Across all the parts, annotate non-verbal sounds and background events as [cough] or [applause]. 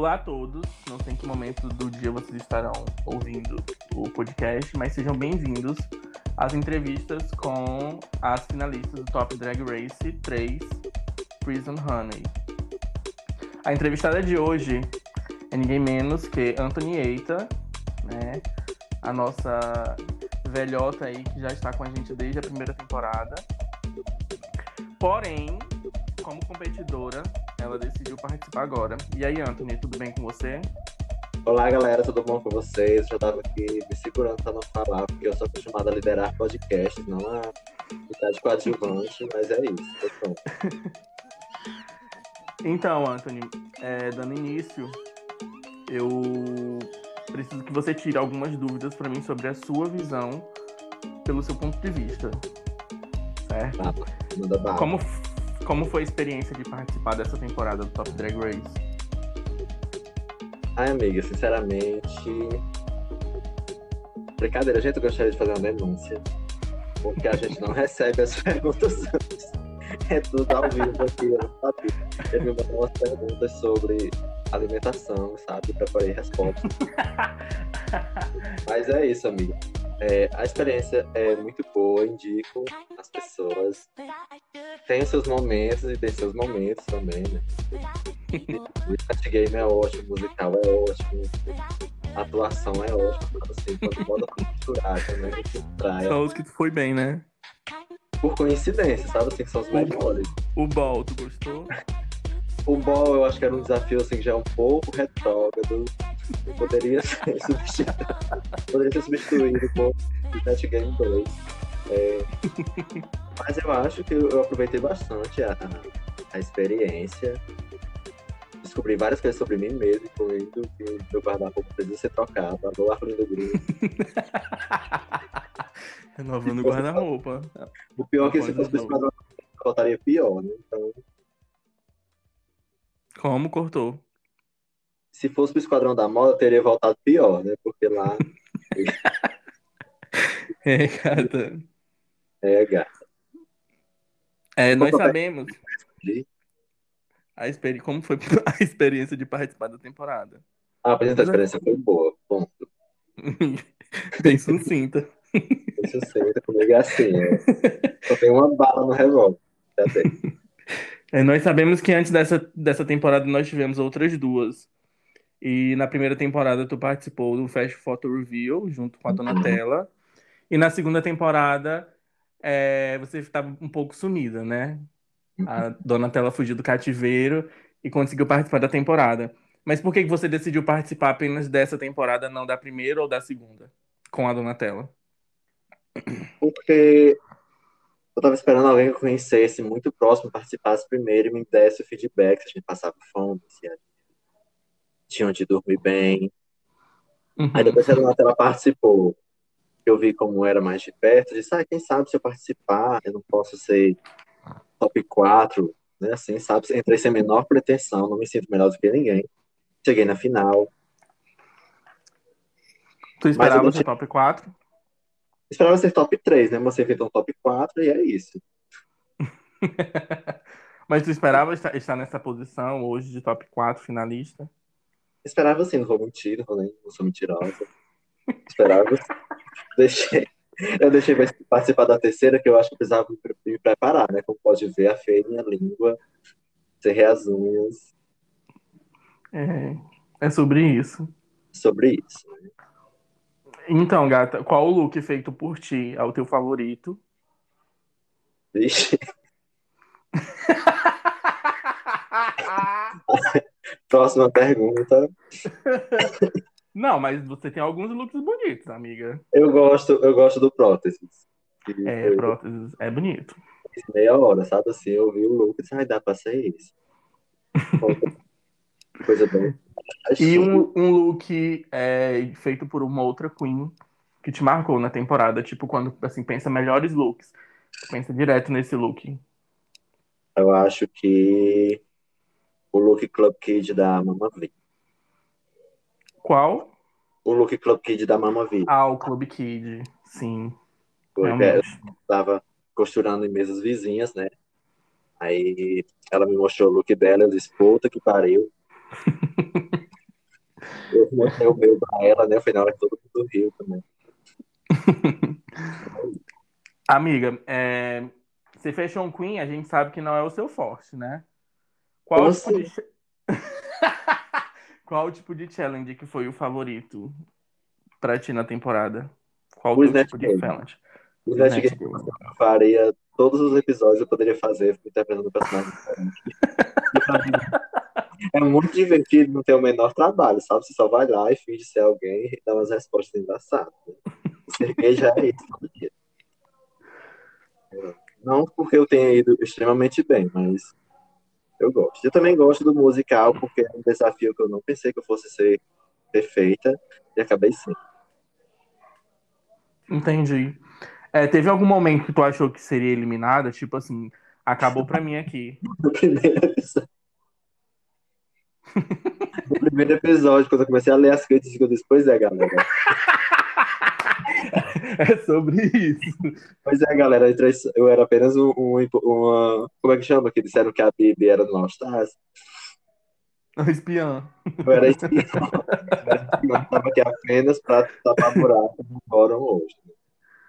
Olá a todos, não sei em que momento do dia vocês estarão ouvindo o podcast, mas sejam bem-vindos às entrevistas com as finalistas do Top Drag Race 3 Prison Honey. A entrevistada de hoje é ninguém menos que Anthony Eita, né? A nossa velhota aí que já está com a gente desde a primeira temporada. Porém, como competidora, ela decidiu participar agora. E aí, Anthony, tudo bem com você? Olá, galera, tudo bom com vocês? Já tava aqui me segurando para não falar, porque eu sou acostumado a liderar podcasts, não a ficar de coadjuvante, mas é isso, pronto. [laughs] Então, Anthony, é, dando início, eu preciso que você tire algumas dúvidas para mim sobre a sua visão pelo seu ponto de vista. Certo? Manda bala. Como, como foi a experiência de participar dessa temporada do Top Drag Race? Ai, amiga, sinceramente. Brincadeira, gente gostaria de fazer uma denúncia. Porque a gente não [laughs] recebe as perguntas antes. É tudo ao vivo aqui, sabe? Ele me mandou umas perguntas sobre alimentação, sabe? Preparei respostas. [laughs] Mas é isso, amiga. É, a experiência é muito boa, indico as pessoas. Tem os seus momentos e tem seus momentos também, né? O chat game é ótimo, o musical é ótimo, a atuação é ótima. Assim, quando bota pra misturar, também a gente trai. Só os que tu foi bem, né? Por coincidência, sabe? Assim, que são os melhores. O Ball, tu gostou? O ball eu acho que era um desafio assim, que já é um pouco retrógrado. Poderia [laughs] ser substituído, poderia ser substituído por Net Game 2. É, mas eu acho que eu aproveitei bastante a, a experiência. Descobri várias coisas sobre mim mesmo, incluindo que o meu guarda-roupa precisa ser trocado. Alô, Arlindo Green. Renovando o guarda-roupa. O pior é que se fosse boa. esquadrão, voltaria pior, né? Então, Como cortou? Se fosse pro Esquadrão da Moda, teria voltado pior, né? Porque lá [laughs] É, gata. é gato. É, nós sabemos a experi... como foi [laughs] a experiência de participar da temporada. Ah, a experiência foi boa. Bom, [laughs] Bem sucinta. Isso senta comigo é assim, é. Só tem uma bala no revólver. Já tem. É, nós sabemos que antes dessa, dessa temporada nós tivemos outras duas. E na primeira temporada tu participou do Fast Photo Reveal junto com a Donatella. E na segunda temporada é, você estava um pouco sumida, né? A Donatella fugiu do cativeiro e conseguiu participar da temporada. Mas por que você decidiu participar apenas dessa temporada, não da primeira ou da segunda? Com a Donatella? Porque eu tava esperando alguém que eu conhecesse muito próximo, participasse primeiro e me desse o feedback, se a gente passava fome, se a- tinha onde dormir bem. Uhum. Aí depois que a Donatella participou, eu vi como era mais de perto, disse, ah, quem sabe se eu participar, eu não posso ser top 4, né? Assim, sabe? Entrei sem a menor pretensão, não me sinto melhor do que ninguém. Cheguei na final. Tu esperava ser tinha- top 4? Esperava ser top 3, né? Mas você fez um top 4 e é isso. [laughs] Mas tu esperava estar, estar nessa posição hoje de top 4 finalista? Esperava assim, não vou mentir, não, vou nem, não sou mentirosa. Esperava. [laughs] deixei, eu deixei participar da terceira, que eu acho que eu precisava me pre- me preparar, né? Como pode ver, afei minha língua, cerrei as unhas É, é sobre isso. sobre isso. Então, gata, qual o look feito por ti é o teu favorito? Vixe, [laughs] próxima pergunta. [laughs] Não, mas você tem alguns looks bonitos, amiga. Eu gosto, eu gosto do próteses. É, foi próteses, é bonito. meia hora, sabe? Assim, eu vi o look e disse, ai, dá pra ser isso. [laughs] Coisa bem. E um, um look é, feito por uma outra queen que te marcou na temporada, tipo quando assim pensa melhores looks, pensa direto nesse look. Eu acho que o look Club Kid da Mama V. Qual? O look Club Kid da Mama V. Ah, o Club Kid, sim. Foi, é, eu Realmente. tava costurando em mesas vizinhas, né? Aí ela me mostrou o look dela, eu disse, puta que pariu. [laughs] mostrei o meu pra ela, né? Foi na hora que todo mundo riu também. [laughs] Amiga, é, ser Fashion Queen, a gente sabe que não é o seu forte, né? Qual Como tipo de... [laughs] Qual tipo de challenge que foi o favorito pra ti na temporada? Qual O o tipo de Game. challenge? O Snatch Game Game. eu faria todos os episódios, eu poderia fazer interpretando um personagem diferente. [laughs] É muito divertido, não tem o menor trabalho, sabe? Você só vai lá e finge ser alguém e dá umas respostas engraçadas. né? Ser gay já é isso. dia. Não porque eu tenha ido extremamente bem, mas eu gosto. Eu também gosto do musical, porque é um desafio que eu não pensei que eu fosse ser perfeita e acabei sendo. Entendi. É, teve algum momento que tu achou que seria eliminada? Tipo assim, acabou pra mim aqui. [laughs] No primeiro episódio. [laughs] No primeiro episódio, quando eu comecei a ler as críticas, eu disse, pois é, galera. [laughs] É sobre isso. Pois é, galera, eu era apenas um, um- uma. Como é que chama? Que disseram que a Bibi era no All Stars. O espiã. Eu era espião. Eu era espião, tava aqui apenas pra tapar buraco no fórum hoje.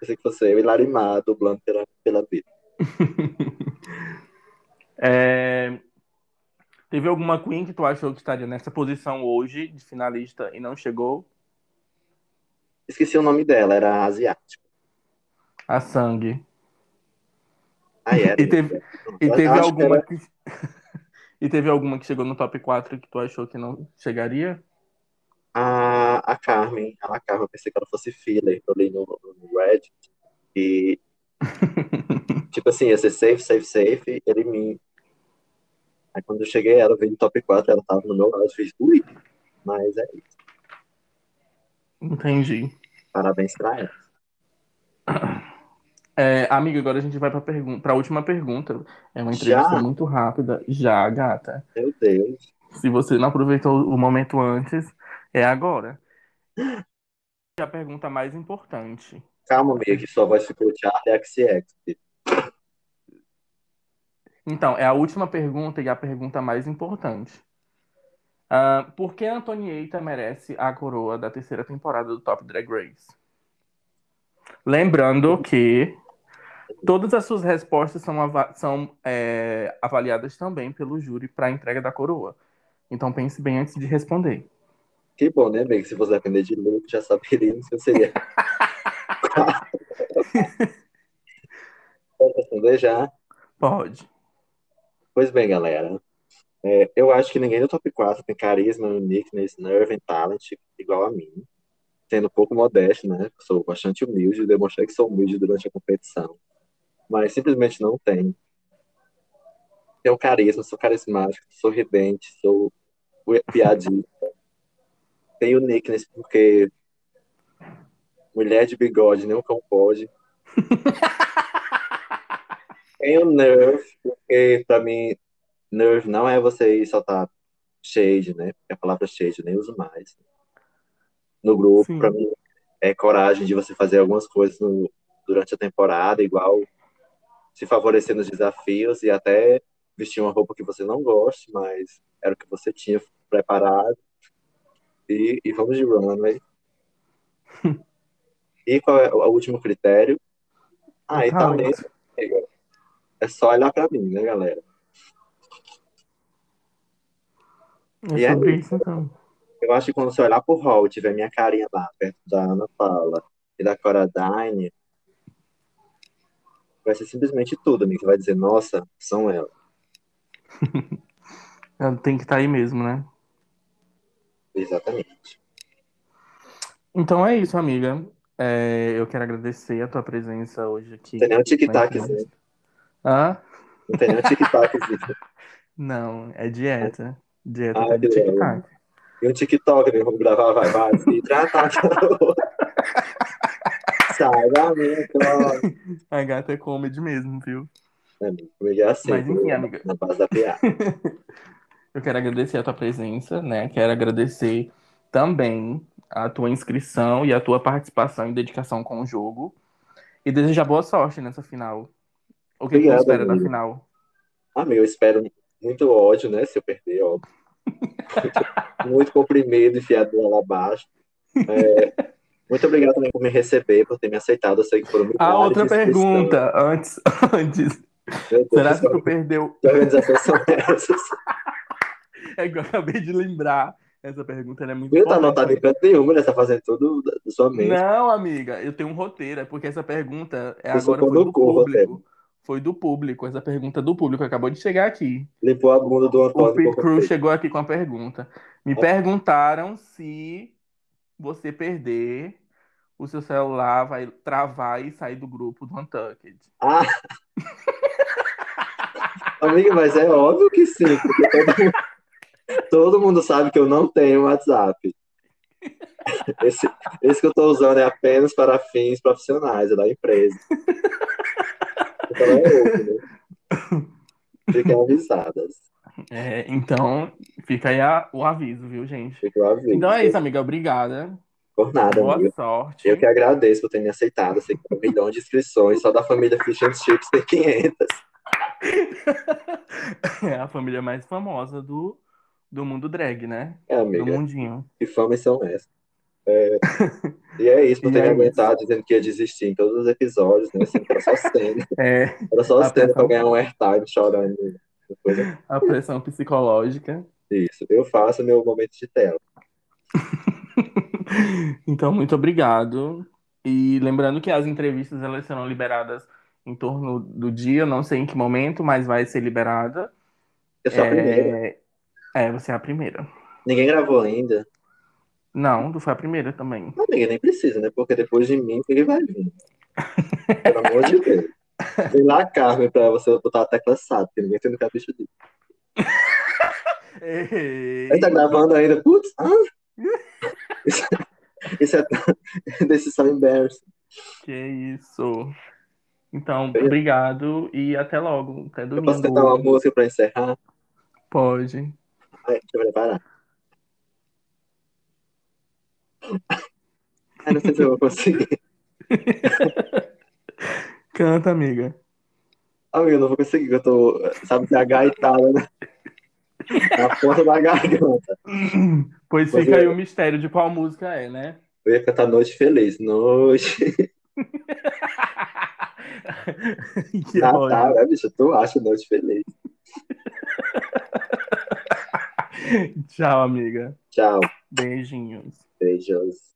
Pensei que fosse eu e Larimar dublando pela, pela Bibi. [laughs] É, Teve alguma Queen que tu achou que estaria nessa posição hoje de finalista e não chegou? Esqueci o nome dela, era asiática. A Sangue. Ah, era. [laughs] E teve, e Eu teve acho que alguma era- que... [laughs] E teve alguma que chegou no top 4 que tu achou que não chegaria? A, a Carmen, a Carmen, eu pensei que ela fosse filler, eu li no, no Reddit. E, [laughs] tipo assim, ia ser safe, safe, safe, ele me. Aí quando eu cheguei, ela veio no top 4, ela tava no meu lado, eu fiz, ui, mas é isso. Entendi. Parabéns pra ela. É, amiga, agora a gente vai pra, pergun pra última pergunta. É uma entrevista Já? muito rápida. Já, gata. Meu Deus. Se você não aproveitou o momento antes, é agora. A pergunta mais importante. Calma, amiga, que sua voz ficou Charlie XX. Então, é a última pergunta e a pergunta mais importante. Ah, por que Antonieta merece a coroa da terceira temporada do Top Drag Race? Lembrando que todas as suas respostas são, ava- são, é, avaliadas também pelo júri para a entrega da coroa. Então pense bem antes de responder. Que bom, né, amiga? Se fosse depender de Luke, já saberíamos que eu seria. [laughs] Pode responder já? Pode. Pois bem, galera. É, eu acho que ninguém do top 4 tem carisma, uniqueness, nerve and talent igual a mim. Sendo um pouco modesto, né? Sou bastante humilde, demonstrei que sou humilde durante a competição. Mas simplesmente não tenho. Tenho carisma, sou carismático, sorridente, sou piadista. Tenho uniqueness porque mulher de bigode nem um cão pode. [laughs] Tenho nerve, porque pra mim Nerve não é você soltar shade, né? Porque a palavra shade eu nem uso mais. No grupo, pra mim, é coragem de você fazer algumas coisas no- durante a temporada, igual se favorecer nos desafios e até vestir uma roupa que você não goste, mas era o que você tinha preparado. E, e vamos de runway. [laughs] e qual é o último critério? Ah, e Talento. talento. É só olhar pra mim, né, galera? É E é sobre isso, então. Eu acho que quando você olhar pro hall e tiver minha carinha lá, perto da Ana Paula e da Coradine, vai ser simplesmente tudo, amigo. Você vai dizer, nossa, são elas. Ela [laughs] Tem que estar aí mesmo, né? Exatamente. Então é isso, amiga. É, eu quero agradecer a tua presença hoje aqui. Não tem nem um tic-taczinho. entrevista. Hã? Não tem nem um tic-taczinho. [laughs] Não, é dieta. Dieta Ah, tá de que legal. tic-tac. E um TikTok, né? Vamos gravar, vai, vai. E tratar. [laughs] Sai da minha, claro. A gata é comedy mesmo, viu? É, comigo é assim. Mas enfim, amiga. Na base da piada. [laughs] Eu quero agradecer a tua presença, né? Quero agradecer também a tua inscrição e a tua participação e dedicação com o jogo. E desejar boa sorte nessa final. O que, Obrigado, espera da amigo. final? Amigo, eu espero muito ódio, né? Se eu perder, óbvio. [laughs] muito comprimido, enfiado lá abaixo. É, muito obrigado também por me receber, por ter me aceitado. Eu sei que foram A outra pergunta, antes, [laughs] antes. Deus, Será que tu perdeu? Que organizações são essas? [laughs] É que eu acabei de lembrar. Essa pergunta é muito Não tá anotado em canto nenhum, né? Você tá fazendo tudo da sua mente. Não, amiga, eu tenho um roteiro, é porque essa pergunta é agora foi do público. Roteiro. Foi do público, essa pergunta do público acabou de chegar aqui. Limpou a bunda do Antônio. O Pete Cruz chegou aqui com a pergunta. Me perguntaram se você perder, o seu celular vai travar e sair do grupo do Untucked. Ah! [laughs] Amiga, mas é óbvio que sim, porque todo mundo, todo mundo sabe que eu não tenho WhatsApp. Esse, esse que eu estou usando é apenas para fins profissionais, é da empresa. Então é outro, né? [laughs] Fiquem avisadas. É, então, fica aí a, o aviso, viu, gente? Fica o aviso. Então é isso, amiga. Obrigada. Por nada, Boa amiga. sorte. Eu que agradeço por ter me aceitado. Sei que um milhão de inscrições, só da família Fish and Chips tem 500. [laughs] É a família mais famosa do, do mundo drag, né? É, amiga. Do mundinho. Que fama são essas? É... [laughs] e é isso, por E ter é aguentado dizendo que ia desistir em todos os episódios, né? Assim, era só cena. [laughs] É, Era só cena pra pressão. ganhar um airtime chorando. Depois, a pressão psicológica. isso. Eu faço meu momento de tela. [laughs] Então, muito obrigado. E lembrando que as entrevistas elas serão liberadas em torno do dia, não sei em que momento, mas vai ser liberada. Eu sou a primeira. É, é, você é a primeira. Ninguém gravou ainda. Não, tu foi a primeira também. Não, ninguém nem precisa, né? Porque depois de mim, ninguém vai vir. Pelo amor de Deus. [laughs] Vem lá, Carmen, pra você botar a tecla SAT, porque ninguém tem no capricho. Ei, Aí tá gravando ainda. Putz, ah! Isso, [laughs] isso é [laughs] decisão embarrassing. que isso. Então, obrigado e até logo. Até Eu posso cantar domingo. uma música pra encerrar? Pode. Ai, deixa eu preparar. [laughs] Ai, não sei se eu vou conseguir. [laughs] Canta, amiga. Amigo, eu não vou conseguir, eu tô. Sabe que a gaitada, né? Na ponta da garganta. Pois Pois fica é. aí o mistério de qual música é, né? Eu ia cantar Noite Feliz. Noite. [laughs] Que Ah, ódio. tá, né, bicho? Tu acha Noite Feliz. Tchau, amiga. Tchau. Beijinhos. treasures